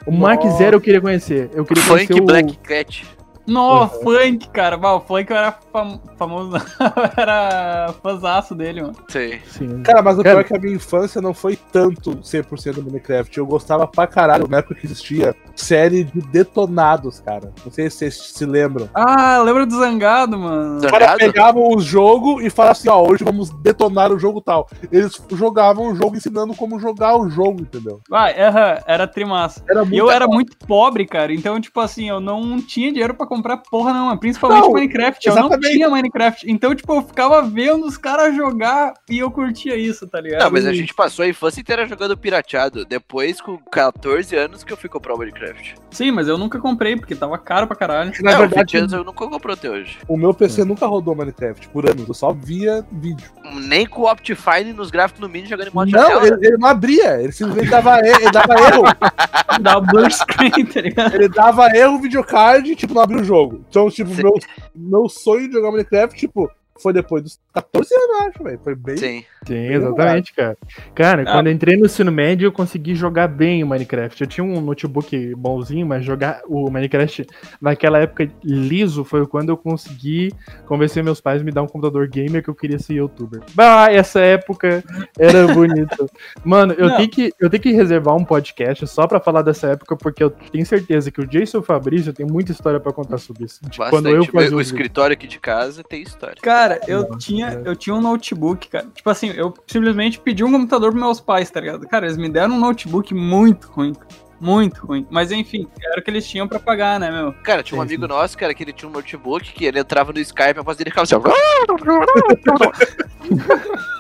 O Mark Nossa. Zero eu queria conhecer. Eu queria Funk conhecer o... Black Cat. Nossa, funk, cara. Bah, o funk eu era fam- famoso. Eu era fãzaço dele, mano. Sei. Sim. Cara, mas o Cara- pior é que a minha infância não foi tanto 100% do Minecraft. Eu gostava pra caralho, na época que existia série de detonados, cara. Não sei se vocês se lembram. Ah, lembra do Zangado, mano? Os caras pegavam o jogo e falavam assim, ó, hoje vamos detonar o jogo tal. Eles jogavam o jogo ensinando como jogar o jogo, entendeu? Vai, aham, era trimassa. Era eu era muito pobre, cara. Então, tipo assim, eu não tinha dinheiro pra comprar porra nenhuma. Principalmente Não, Minecraft. Eu não exatamente. tinha Minecraft. Então, tipo, eu ficava vendo os caras jogar e eu curtia isso, tá ligado? Não, mas a gente passou a infância inteira jogando pirateado. Depois, com 14 anos, que eu fui comprar o Minecraft. Sim, mas eu nunca comprei, porque tava caro pra caralho. Na é, verdade, 20 anos eu nunca comprei até hoje. o meu PC nunca rodou Minecraft por anos. Eu só via vídeo. Nem com o Optifine nos gráficos no mini jogando em modo Não, ele, ele não abria. Ele simplesmente dava, ele dava erro. O blur screen, tá ligado? Ele dava erro o videocard tipo, não abria jogo. Então, tipo, Sim. meu, meu sonho de jogar Minecraft, tipo, foi depois dos 14 anos, acho, velho. Foi bem. Sim. Sim, exatamente, cara. Cara, Ah. quando eu entrei no ensino médio, eu consegui jogar bem o Minecraft. Eu tinha um notebook bonzinho, mas jogar o Minecraft naquela época liso foi quando eu consegui convencer meus pais a me dar um computador gamer que eu queria ser youtuber. Bah, essa época era bonito. Mano, eu Não. tenho, que, eu tenho que reservar um podcast só pra falar dessa época, porque eu tenho certeza que o Jason Fabrício tem muita história pra contar sobre isso. Bastante. quando eu O- fazia o vídeos. escritório aqui de casa tem história. Cara, eu Nossa, tinha, cara. eu tinha um notebook, cara. Tipo assim, eu simplesmente pedi um computador pros meus pais, tá ligado? Cara, eles me deram um notebook muito ruim. cara. Muito ruim. Mas enfim, era o que eles tinham pra pagar, né, meu? Cara, tinha um amigo nosso, cara, que ele tinha um notebook que ele entrava no Skype, a voz dele ficava assim.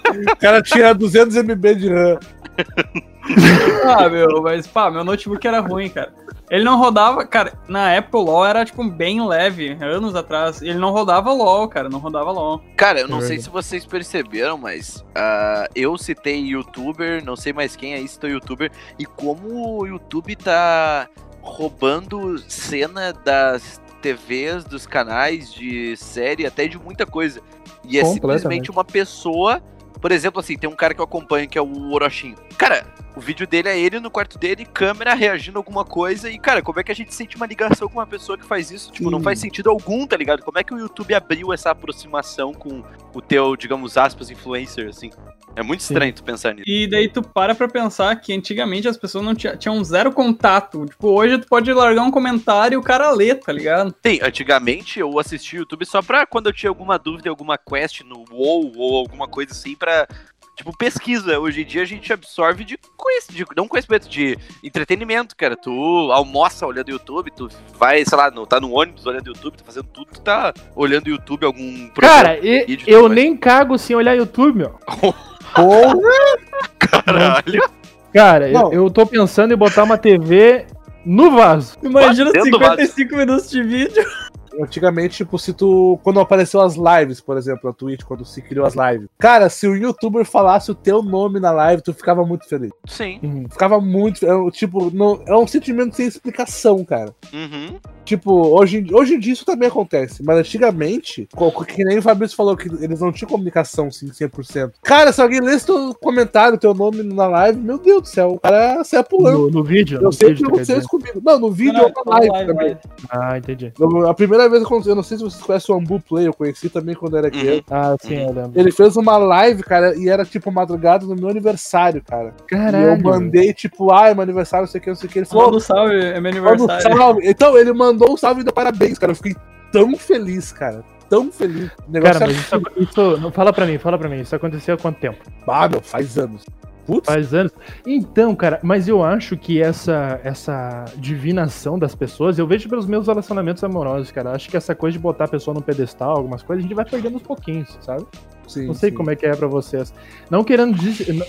O cara tinha 200 MB de RAM. Ah, meu, mas pá, meu notebook era ruim, cara. Ele não rodava, cara, na época o LoL era tipo bem leve, anos atrás. Ele não rodava LoL, cara, não rodava LoL. Cara, eu não É sei se vocês perceberam, mas ah, eu citei youtuber, não sei mais quem aí citou youtuber, e como o YouTube tá roubando cena das TVs, dos canais, de série, até de muita coisa. E é simplesmente uma pessoa. Por exemplo, assim, tem um cara que eu acompanho que é o Orochinho. Cara, o vídeo dele é ele no quarto dele, câmera reagindo a alguma coisa. E, cara, como é que a gente sente uma ligação com uma pessoa que faz isso? Tipo, não Sim. faz sentido algum, tá ligado? Como é que o YouTube abriu essa aproximação com o teu, digamos, aspas, influencer, assim? É muito Sim. estranho tu pensar nisso. E daí tu para pra pensar que antigamente as pessoas não tinham, tinham zero contato. Tipo, hoje tu pode largar um comentário e o cara lê, tá ligado? Sim, antigamente eu assistia YouTube só pra quando eu tinha alguma dúvida, alguma quest no WoW ou alguma coisa assim pra. Tipo, pesquisa. Hoje em dia a gente absorve de, conhecimento, de não conhecimento, de entretenimento, cara. Tu almoça olhando YouTube, tu vai, sei lá, no, tá no ônibus olhando YouTube, tá fazendo tudo, tu tá olhando YouTube, algum Cara, e- vídeo, eu mais. nem cago sem olhar YouTube, meu. Caralho. Cara, eu, eu tô pensando em botar uma TV no vaso. Imagina Batendo 55 minutos de vídeo. Antigamente, tipo, se tu. Quando apareceu as lives, por exemplo, na Twitch, quando se criou as lives. Cara, se o youtuber falasse o teu nome na live, tu ficava muito feliz. Sim. Ficava muito. é Tipo, não, é um sentimento sem explicação, cara. Uhum. Tipo, hoje, em- hoje em dia isso também acontece, mas antigamente, que nem o Fabrício falou que eles não tinham comunicação assim, 100%. Cara, se alguém lesse teu comentário, teu nome na live, meu Deus do céu, o cara sai pulando. No, no vídeo? Eu no sei que vídeo, tu quer aconteceu isso comigo. Não, no vídeo Não, ou na live, live, também. live. Ah, entendi. A primeira vez aconteceu, eu não sei se vocês conhecem o Ambu Play, eu conheci também quando era criança. Ah, sim, eu lembro. Ele fez uma live, cara, e era tipo madrugada no meu aniversário, cara. E Caralho. eu mandei, tipo, ai, meu aniversário, não sei o que, não sei o que. Ele falou, Manda um salve, é meu Manda um aniversário. salve. Então, ele mandou um salve e deu parabéns, cara. Eu fiquei tão feliz, cara. Tão feliz. O negócio Cara, é mas isso, isso- não, fala pra mim, fala pra mim. Isso aconteceu há quanto tempo? Ah, meu, faz anos. Putz, Faz anos. Então, cara, mas eu acho que essa, essa divinação das pessoas, eu vejo pelos meus relacionamentos amorosos, cara. Acho que essa coisa de botar a pessoa no pedestal, algumas coisas, a gente vai perdendo aos pouquinhos, sabe? sim, Não sei como é que é pra vocês. Não querendo,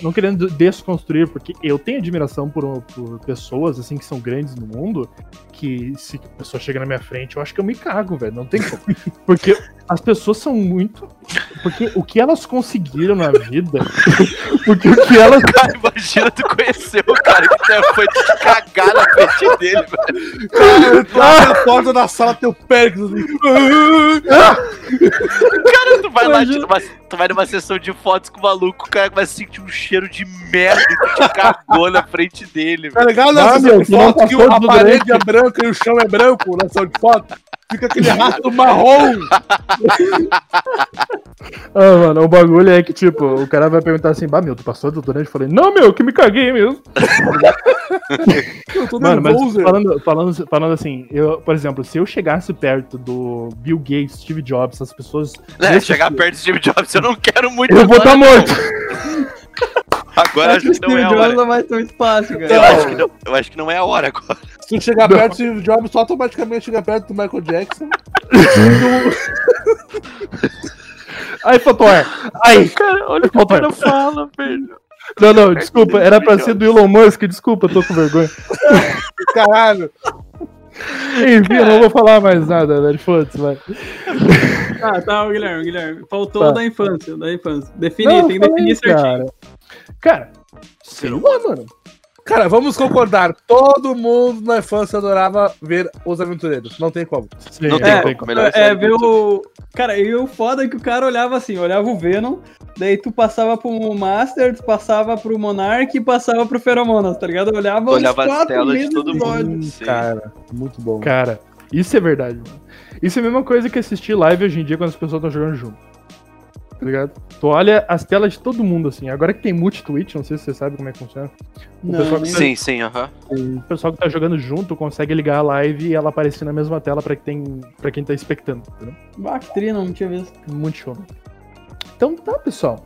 não querendo desconstruir, porque eu tenho admiração por, por pessoas, assim, que são grandes no mundo, que se a pessoa chega na minha frente, eu acho que eu me cago, velho. Não tem como. Porque as pessoas são muito. Porque o que elas conseguiram na vida. Porque o que elas. Cara, imagina tu conhecer o cara que até foi te cagar na frente dele, velho. Cara, tu abre a porta da sala, teu Péricles assim. Tu vai lá, Imagina. numa, tu vai numa sessão de fotos com o maluco, o cara vai sentir um cheiro de merda que te cagou na frente dele, Tá velho. ligado? Ah, Na sessão de foto que a parede é branca e o chão é branco na sessão de foto. Fica aquele rastro marrom. Ah, mano, o bagulho é que, tipo, o cara vai perguntar assim, bah, meu, tu passou do durante? Eu falei, não, meu, que me caguei mesmo. Eu tô Mano, mas falando, falando, falando assim, eu, por exemplo, se eu chegasse perto do Bill Gates, Steve Jobs, essas pessoas. É, chegar perto do Steve Jobs, eu não quero muito. Eu vou estar morto. Agora acho que não é a Steve Jobs hora. não vai ter muito fácil, Eu cara. acho, que não, eu acho que não é a hora agora. Se tu chegar perto do Steve Jobs, tu automaticamente chega perto do Michael Jackson. Ai, Fotor. Ai, Cara, olha o que o cara fala, velho. não, não, desculpa, era pra ser do Elon Musk, desculpa, eu tô com vergonha. Caralho. Enfim, eu não vou falar mais nada, velho, foda-se, vai. Tá, tá, o Guilherme, Guilherme. Faltou Tá. da infância, da infância. Definir, Não, tem que aí, definir certinho. Cara, cara sei lá, mano. Cara, vamos concordar. Todo mundo na infância adorava ver Os Aventureiros. Não tem como. Sim, Não é, tem É, como. Melhor É, série ver o. Cara, e o foda é que o cara olhava assim, olhava o Venom, daí tu passava pro Master, tu passava pro Monarch e passava pro Feromonas, tá ligado? Eu olhava, Olhava os as quatro telas de todo mundo. Sim. cara, muito bom. Cara, isso é verdade, mano. Isso é a mesma coisa que assistir live hoje em dia quando as pessoas estão jogando junto. Tá ligado? Tu olha as telas de todo mundo, assim. Agora que tem multi-twitch, não sei se você sabe como é que funciona. O Não, que Sim, sim, aham. O pessoal que tá jogando junto consegue ligar a live e ela aparecer na mesma tela pra, que tem, pra quem tá expectando, entendeu? tri, não tinha visto. Muito show. Então tá, pessoal.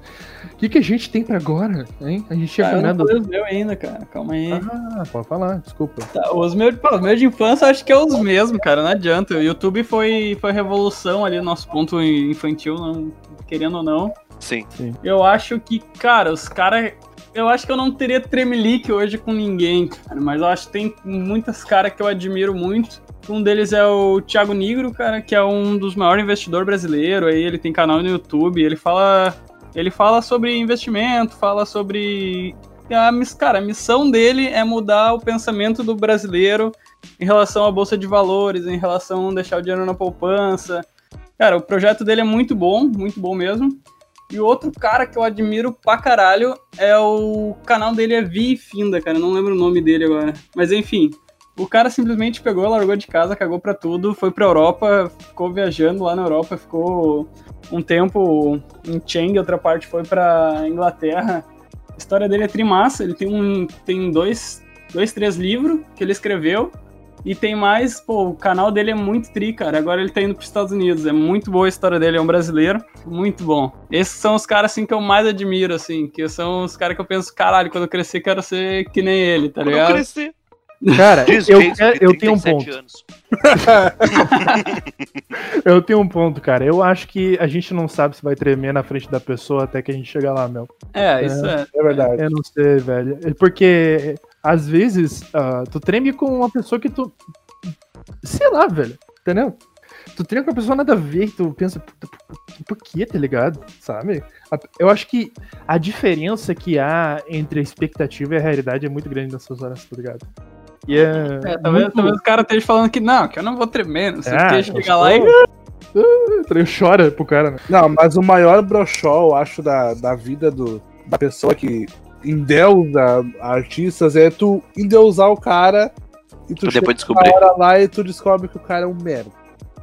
O que, que a gente tem pra agora, hein? A gente tinha Ah, eu não meus ainda, cara. Calma aí. Ah, pode falar, desculpa. Tá, os meus, pô, os meus de infância eu acho que é os mesmos, cara. Não adianta. O YouTube foi, foi revolução ali, nosso ponto infantil, não, querendo ou não. Sim. Eu acho que, cara, os caras. Eu acho que eu não teria tremelique hoje com ninguém, cara. Mas eu acho que tem muitas caras que eu admiro muito. Um deles é o Thiago Nigro, cara, que é um dos maiores investidores brasileiros. Aí ele tem canal no YouTube. Ele fala. Ele fala sobre investimento, fala sobre. A, cara, a missão dele é mudar o pensamento do brasileiro em relação à Bolsa de Valores, em relação a deixar o dinheiro na poupança. Cara, o projeto dele é muito bom, muito bom mesmo. E outro cara que eu admiro pra caralho é o canal dele é Vi Finda, cara. Não lembro o nome dele agora. Mas enfim, o cara simplesmente pegou, largou de casa, cagou pra tudo, foi pra Europa, ficou viajando lá na Europa, ficou um tempo em Cheng, outra parte foi pra Inglaterra. A história dele é trimassa, ele tem um tem dois, dois três livros que ele escreveu. E tem mais, pô, o canal dele é muito tri, cara. Agora ele tá indo pros Estados Unidos. É muito boa a história dele, é um brasileiro. Muito bom. Esses são os caras, assim, que eu mais admiro, assim. Que são os caras que eu penso, caralho, quando eu crescer, quero ser que nem ele, tá Quando eu ligado? cresci. Cara, eu, eu tenho um 37 ponto. anos. Eu tenho um ponto, cara. Eu acho que a gente não sabe se vai tremer na frente da pessoa até que a gente chegar lá, meu. É, isso é. É verdade. Eu não sei, velho. É Porque às vezes ah, tu treme com uma pessoa que tu. Sei lá, velho. Entendeu? Tu treme com uma pessoa nada a ver, que tu pensa, puta, por, que, tá ligado? Sabe? Eu acho que a diferença que há entre a expectativa e a realidade é muito grande nessas horas, tá ligado? E é. É, talvez, muito- talvez o cara esteja falando que não, que eu não vou tremer, não sei o Ah, que, chega lá e. Eu chora pro cara, né? Não, mas o maior brochó, eu acho, da, da vida do, da pessoa que endeusa artistas é tu endeusar o cara e tu depois descobrir. hora lá e tu descobre que o cara é um merda.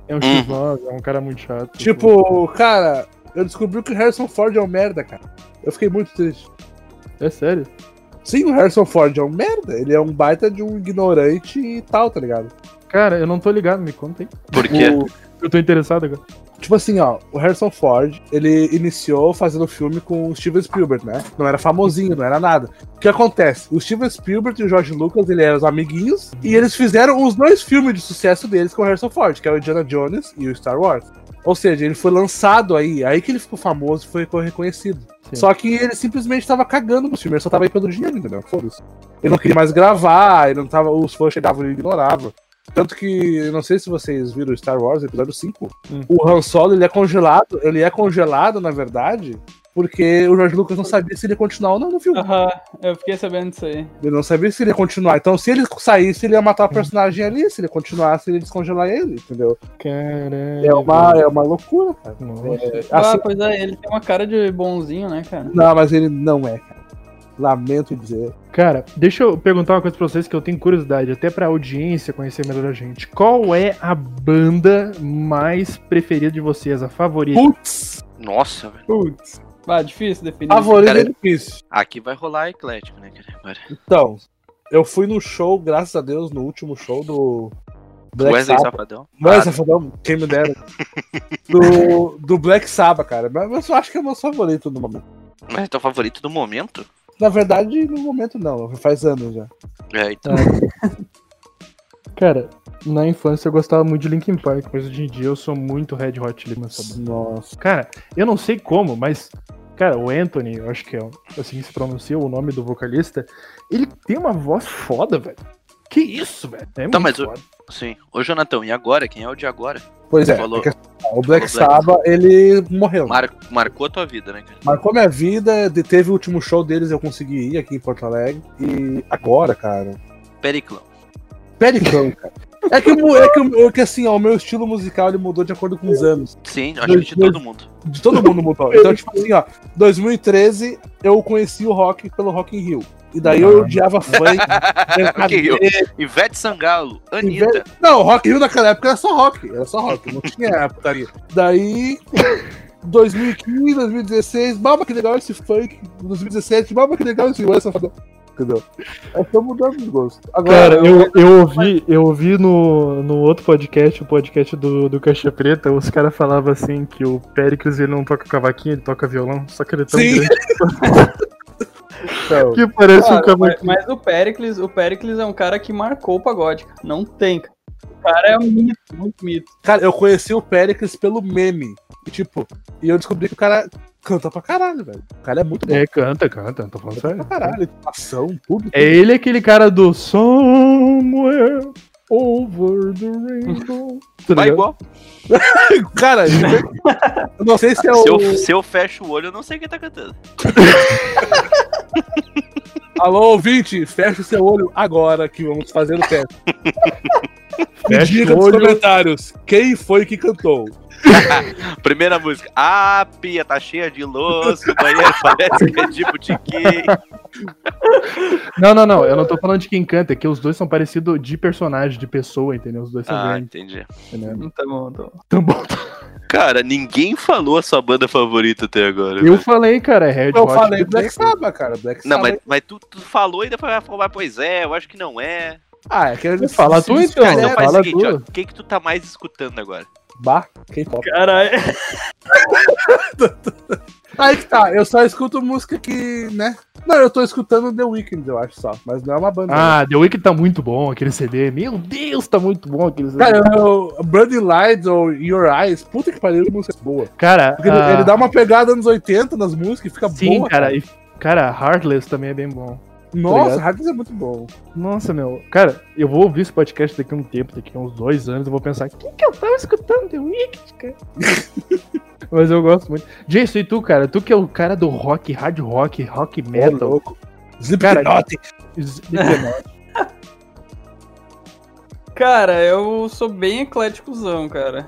É um Uhum. é um cara muito chato. Tipo, cara, eu descobri que o Harrison Ford é um merda, cara. Eu fiquei muito triste. É sério. Sim, o Harrison Ford é um merda. Ele é um baita de um ignorante e tal, tá ligado? Cara, eu não tô ligado, me conta aí. Por quê? O- Eu tô interessado agora. Tipo assim, ó, o Harrison Ford, ele iniciou fazendo filme com o Steven Spielberg, né? Não era famosinho, não era nada. O que acontece? O Steven Spielberg e o George Lucas, ele eram os amiguinhos, e eles fizeram os dois filmes de sucesso deles com o Harrison Ford, que é o Indiana Jones e o Star Wars. Ou seja, ele foi lançado aí, aí que ele ficou famoso e foi reconhecido. Sim. Só que ele simplesmente tava cagando no filme, ele só tava aí pelo dinheiro, entendeu? Foda-se. Ele não queria mais gravar, ele não tava, os fãs chegavam e ele ignorava. Tanto que, eu não sei se vocês viram Star Wars, episódio 5. Hum. O Han Solo, ele é congelado, ele é congelado, na verdade, porque o George Lucas não sabia se ele ia continuar ou não no filme. Aham, eu fiquei sabendo disso aí. Ele não sabia se ele ia continuar. Então, se ele saísse, ele ia matar o personagem ali. Se ele continuasse, ele ia descongelar ele, entendeu? Caralho. É uma, é uma loucura, cara. É, Ah, assim- pois é, ele tem uma cara de bonzinho, né, cara? não, mas ele não é, cara. Lamento dizer. Cara, deixa eu perguntar uma coisa pra vocês que eu tenho curiosidade, até pra audiência conhecer melhor a gente. Qual é a banda mais preferida de vocês, a favorita? Putz, Nossa, velho. Putz. Ah, difícil definir. favorito Cara, é difícil. Aqui vai rolar eclético, né, cara? Agora. Então, eu fui no show, graças a Deus, no último show do Black Wesley Sabbath. Safadão. É Ah, Safadão, quem me dera. do, do Black Sabbath, cara. Mas mas eu acho que é o meu favorito no momento. mas é teu favorito do momento? Na verdade, no momento não, faz anos já. É, então. Cara, na infância eu gostava muito de Linkin Park, mas hoje em dia eu sou muito Red Hot Chili Peppers. Nossa. Cara, eu não sei como, mas cara, o Anthony, eu acho que é assim que se pronuncia o nome do vocalista, ele tem uma voz foda, velho. Que isso, velho? É Tá, muito mas o-. Sim. Ô, Jonathan, e agora? Quem é o de agora? Pois é, Falou. é que o Black Sabbath, ele morreu. Mar- marcou a tua vida, né, cara? Marcou minha vida, de- teve o último show deles, eu consegui ir aqui em Porto Alegre. E agora, cara. Periclão. Pericão, cara. É que, é que, é que assim, ó, o meu estilo musical ele mudou de acordo com os anos. Sim, acho que de todo mundo. De todo mundo mudou. Então, tipo assim, ó, 2013 eu conheci o rock pelo Rock in Rio. E daí eu odiava funk. Rock Rio. Ivete Sangalo, Anitta. Não, Rock Rio naquela época era só rock. Era só rock, não tinha putaria. Daí, 2015, 2016, baba que legal esse funk. 2017, baba que legal esse West Safadão. Entendeu? Aí tô mudando de gosto. Agora, Cara, eu, eu ouvi, eu ouvi no, no outro podcast, o podcast do, do Caixa Preta, os caras falavam assim que o Péricles ele não toca cavaquinho, ele toca violão, só que ele é tão Sim. grande então, que parece um mas, mas o Pericles, o Pericles é um cara que marcou o pagode, cara. Não tem, cara. O cara é um mito, muito mito. cara, eu conheci o Pericles pelo meme. E tipo, e eu descobri que o cara canta pra caralho, velho. O cara é muito bom É, canta, canta, tô falando pra sério. caralho. Ação, tudo. É ele aquele cara do Somewhere Over the Rainbow. Tá Vai igual. Cara, eu não sei se é Se o. eu, se eu fecho o olho, eu não sei quem tá cantando. Alô, ouvinte, fecha o seu olho agora que vamos fazer o teste. Fecha diga o nos comentários quem foi que cantou. Primeira música. A pia tá cheia de louça, o banheiro parece que é de botiquim. Não, não, não. Eu não tô falando de quem canta, é que os dois são parecidos de personagem, de pessoa, entendeu? Os dois são Ah, grandes, entendi. entendeu? Tá bom, tá bom. Tão bom. Cara, ninguém falou a sua banda favorita até agora. Eu falei, cara, é Red Eu Hot falei Chili Black Peppers. Sabbath, cara. Black Não, Sabbath. mas, mas tu, tu falou e depois vai falar, pois é, eu acho que não é. Ah, é que a gente Fala se tu, então. que Então era faz o fala seguinte, ó. tu. O que que tu tá mais escutando agora? Bah, quem toca? Caralho. Aí que tá, eu só escuto música que, né? Não, eu tô escutando The Weeknd, eu acho só. Mas não é uma banda. Ah, The Weeknd tá muito bom, aquele CD. Meu Deus, tá muito bom aquele CD. Cara, eu, Bloody Lights ou Your Eyes, puta que pariu, música boa. Cara, Porque ele- ah, ele dá uma pegada nos 80 nas músicas e fica sim, boa. cara. e- Cara, Heartless também é bem bom. Nossa, ligado? Hardys é muito bom. Nossa, meu. Cara, eu vou ouvir esse podcast daqui a um tempo, daqui a uns dois anos, eu vou pensar, quem que eu tava escutando The Weeknd, cara? Mas eu gosto muito. Jason, e tu, cara? Tu que é o cara do rock, hard rock, rock Ô, metal. louco. Cara, Slipknot. Slipknot. Cara, eu sou bem ecléticozão, cara.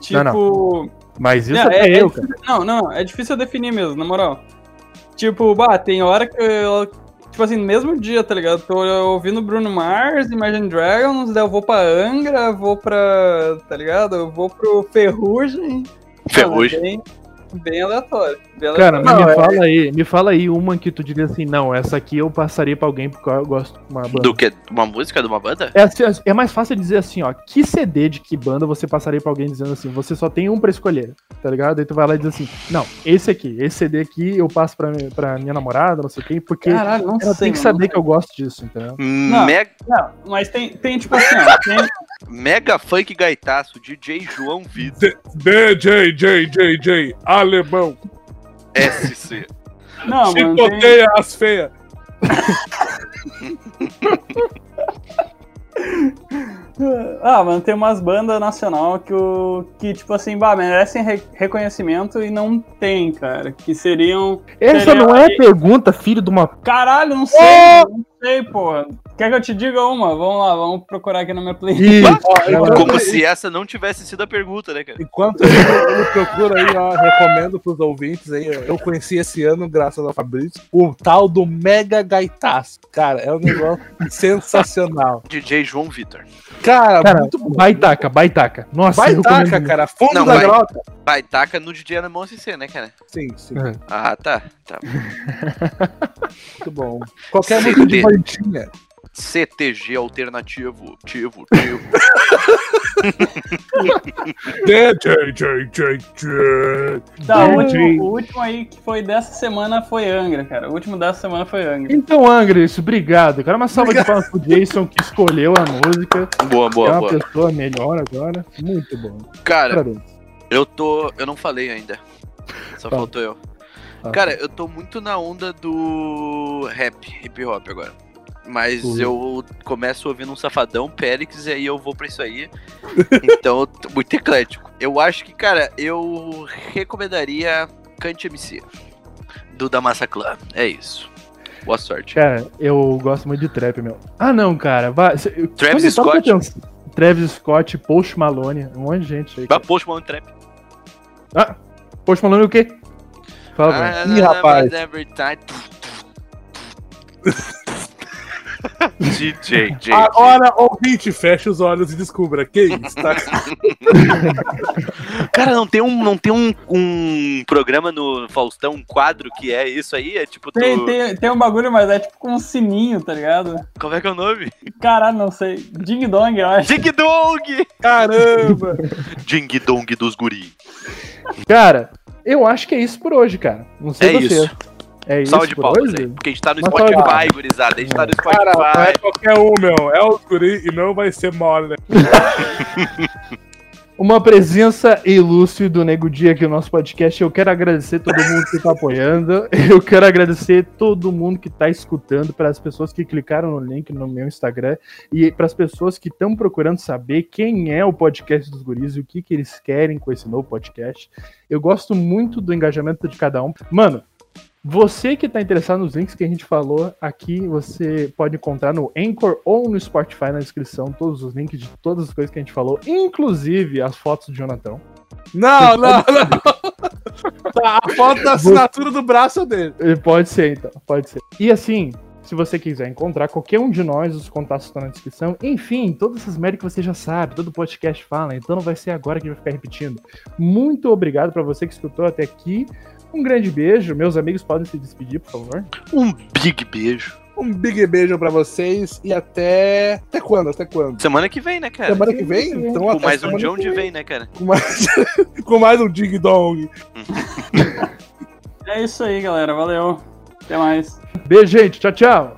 Tipo. Não, Mas isso Não, é, é- eu, é cara. Não, não, é difícil eu definir mesmo, na moral. Tipo, bah, tem hora que eu. Tipo assim, no mesmo dia, tá ligado? Tô ouvindo Bruno Mars, Imagine Dragons, daí eu vou pra Angra, vou pra. tá ligado? Eu vou pro Ferrugem. Ferrugem. É bem, aleatório. Bem Cara, aleatório. mas Não, me é- fala aí, me fala aí uma que tu diria assim, não, essa aqui eu passaria pra alguém porque eu gosto de uma banda. Do que? Uma música de uma banda? É, assim, é mais fácil dizer assim, ó, que CD de que banda você passaria pra alguém dizendo assim, você só tem um pra escolher, tá ligado? Aí tu vai lá e diz assim, não, esse aqui, esse CD aqui eu passo pra, pra minha namorada, não sei quem, porque Caralho, não ela sei. tem que mano, saber que eu gosto disso, entendeu? Mega, Não, mas tem, tem tipo assim, ó. Tem, mega funk gaitaço, DJ João Vitor, DJ, J, J, J, alemão. SC. não, mano, tem, Chicoteia as feias. Ah, mano, tem umas bandas nacional que, o, que tipo assim, bah, merecem re- reconhecimento e não tem, cara. Que seriam. Essa Seria- não é pergunta, filho de uma... Caralho, não sei, não sei, porra. Quer que eu te diga uma? Vamos lá, vamos procurar aqui na minha playlist. Como se essa não tivesse sido a pergunta, né, cara? enquanto ele, ele procura aí, ó, recomendo pros ouvintes aí, eu conheci esse ano, graças ao Fabrício, o tal do Mega Gaitaço. Cara, é um negócio sensacional. DJ João Vitor. Cara, Cara, muito bom. baitaca, baitaca. Nossa, eu Baitaca, cara. Fundo Não, da vai. grota. Vai, taca no DJ Alemão CC, né, cara? Sim, sim. muito. Ah, tá. tá. Muito bom. Qualquer música de tem. bandinha. CTG alternativo. Tivo, tivo. Tá, o último, o último aí que foi dessa semana foi Angra, cara. O último dessa semana foi Angra. Então, Angres, obrigado. Cara, uma salva de palmas pro Jason que escolheu a música. Boa, é boa, uma boa. pessoa melhor agora. Muito bom. Cara, Parabéns. eu tô. Eu não falei ainda. Só Tá. faltou eu. Tá. Cara, eu tô muito na onda do rap, hip hop agora. Mas Ui. eu começo ouvindo um safadão, Périx, e aí eu vou pra isso aí. Então, muito eclético. Eu acho que, cara, eu recomendaria Cante MC do da Massa Clan. É isso. Boa sorte. Cara, eu gosto muito de trap, meu. Ah, não, cara. Vai. Travis Scott? pensando- Travis Scott, Post Malone, um monte de gente aí. Vai post Malone Trap. Ah, Post Malone o quê? Fala, Ah, velho. Ih, rapaz. DJ, DJ. Agora, ouvinte, fecha os olhos e descubra quem está. Cara, não tem um, não tem um, um programa no Faustão, um quadro que é isso aí? É tipo tu... Tem, tem, tem um bagulho, mas é tipo com um sininho, tá ligado? Como é que é o nome? Caralho, não sei. Ding Dong, eu acho. Ding Dong! Caramba! Ding Dong dos guri. Cara, eu acho que é isso por hoje, cara. Não sei É você. isso. É isso Salve de por palmas hoje? aí. Porque a gente tá no de Spotify, gurizada. A gente tá no Cara, não é Spotify. qualquer um, meu. É o guri e não vai ser mole. Uma presença ilustre do Nego Dia aqui no nosso podcast. Eu quero agradecer todo mundo que tá apoiando. Eu quero agradecer todo mundo que tá escutando, para as pessoas que clicaram no link no meu Instagram e para as pessoas que estão procurando saber quem é o podcast dos guris e o que, que eles querem com esse novo podcast. Eu gosto muito do engajamento de cada um. Mano, você que está interessado nos links que a gente falou aqui, você pode encontrar no Anchor ou no Spotify na descrição todos os links de todas as coisas que a gente falou, inclusive as fotos do Jonathan. Não, não, não. Tá, a foto da assinatura do braço dele. Pode ser, então, pode ser. E assim, se você quiser encontrar qualquer um de nós, os contatos estão na descrição. Enfim, todas essas merdas que você já sabe, todo podcast fala, então não vai ser agora que vai ficar repetindo. Muito obrigado para você que escutou até aqui. Um grande beijo. Meus amigos podem se despedir, por favor. Um big beijo. Um big beijo pra vocês e até. Até quando? Até quando? Semana que vem, né, cara? Semana que vem? Então Com até mais um John de vem, né, cara? Com mais, com mais um Ding Dong. É isso aí, galera. Valeu. Até mais. Beijo, gente. Tchau, tchau.